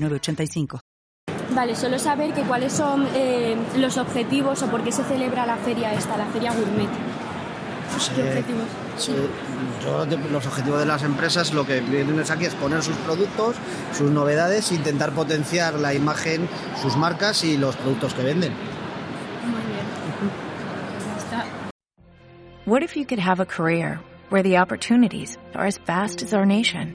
906985. Vale, solo saber que cuáles son eh, los objetivos o por qué se celebra la feria esta, la feria gourmet. ¿Qué objetivos? Sí, yo, de- los objetivos de las empresas lo que vienen es aquí es poner sus productos, sus novedades, intentar potenciar la imagen, sus marcas y los productos que venden. Muy bien. Está. What if you could have a career where the opportunities are as vast as our nation,